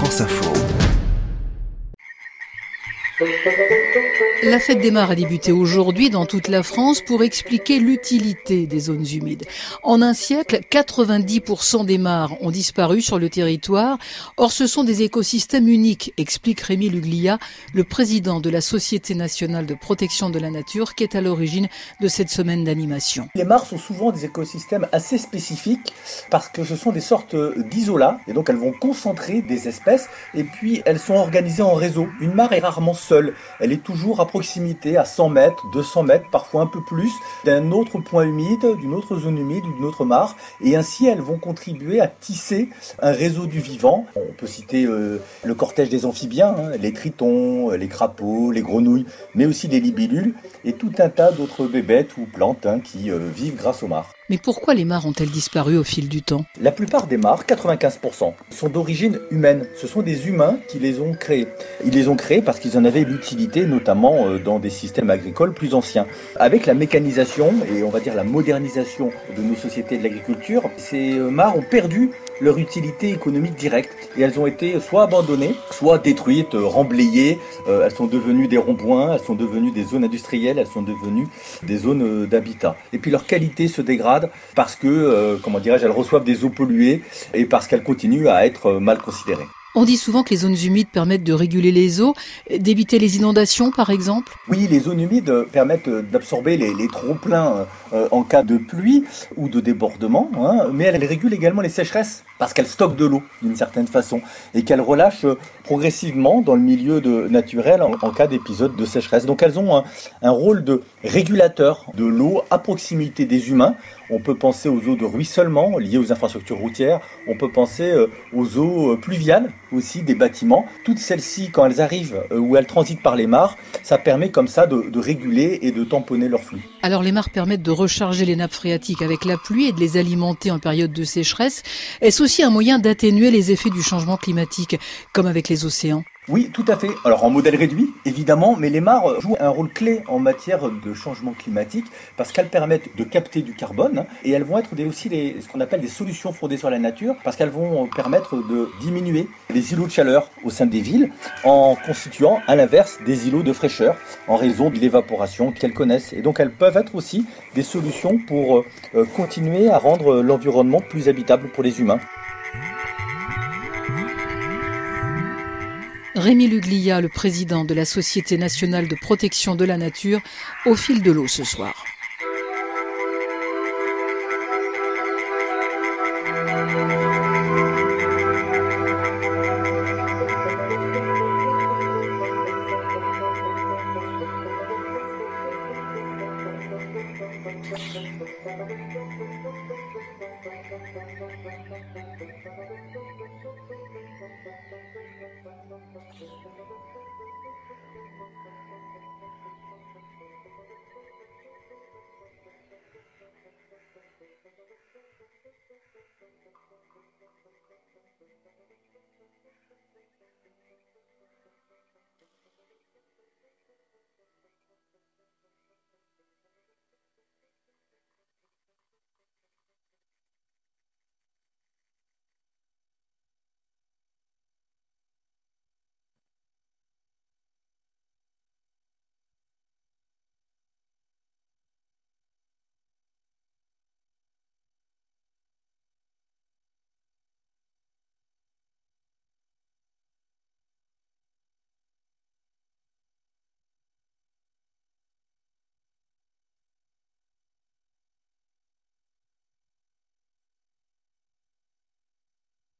France Info. La fête des mares a débuté aujourd'hui dans toute la France pour expliquer l'utilité des zones humides. En un siècle, 90% des mares ont disparu sur le territoire. Or, ce sont des écosystèmes uniques, explique Rémi Luglia, le président de la Société nationale de protection de la nature, qui est à l'origine de cette semaine d'animation. Les mares sont souvent des écosystèmes assez spécifiques parce que ce sont des sortes d'isolats et donc elles vont concentrer des espèces et puis elles sont organisées en réseau. Une mare est rarement seule, elle est toujours à proximité, à 100 mètres, 200 mètres, parfois un peu plus, d'un autre point humide, d'une autre zone humide ou d'une autre mare. Et ainsi, elles vont contribuer à tisser un réseau du vivant. On peut citer euh, le cortège des amphibiens, hein, les tritons, les crapauds, les grenouilles, mais aussi les libellules et tout un tas d'autres bébêtes ou plantes hein, qui euh, vivent grâce aux mares. Mais pourquoi les mares ont-elles disparu au fil du temps? La plupart des mares, 95%, sont d'origine humaine. Ce sont des humains qui les ont créées. Ils les ont créées parce qu'ils en avaient l'utilité, notamment euh, dans des systèmes agricoles plus anciens. Avec la mécanisation et on va dire la modernisation de nos sociétés de l'agriculture, ces euh, mares ont perdu leur utilité économique directe et elles ont été soit abandonnées, soit détruites, euh, remblayées. elles sont devenues des ronds-points, elles sont devenues des zones industrielles, elles sont devenues des zones d'habitat. Et puis leur qualité se dégrade parce que, comment dirais-je, elles reçoivent des eaux polluées et parce qu'elles continuent à être mal considérées. On dit souvent que les zones humides permettent de réguler les eaux, d'éviter les inondations par exemple. Oui, les zones humides permettent d'absorber les, trop-pleins euh, en cas de pluie ou de débordement, hein, mais elles régulent également les sécheresses parce qu'elles stockent de l'eau d'une certaine façon et qu'elles relâchent progressivement dans le milieu naturel en, cas d'épisode de sécheresse. Donc elles ont un rôle de régulateur de l'eau à proximité des humains on peut penser aux eaux de ruissellement liées aux infrastructures routières. On peut penser euh, aux eaux euh, pluviales aussi des bâtiments. Toutes celles-ci, quand elles arrivent euh, ou elles transitent par les mares, ça permet comme ça de, réguler et de tamponner leur flux. Alors les mares permettent de recharger les nappes phréatiques avec la pluie et de les alimenter en période de sécheresse. Aussi un moyen d'atténuer les effets du changement climatique, comme avec les océans oui, tout à fait. Alors en modèle réduit, évidemment, mais les mares jouent un rôle clé en matière de changement climatique parce qu'elles permettent de capter du carbone et elles vont être aussi ce qu'on appelle des solutions fondées sur la nature parce qu'elles vont permettre de diminuer les îlots de chaleur au sein des villes en constituant à l'inverse des îlots de fraîcheur en raison de l'évaporation qu'elles connaissent. Et donc elles peuvent être aussi des solutions pour euh, continuer à rendre l'environnement plus habitable pour les humains. Rémi Luglia, le président de la Société nationale de protection de la nature, au fil de l'eau ce soir. Thank you.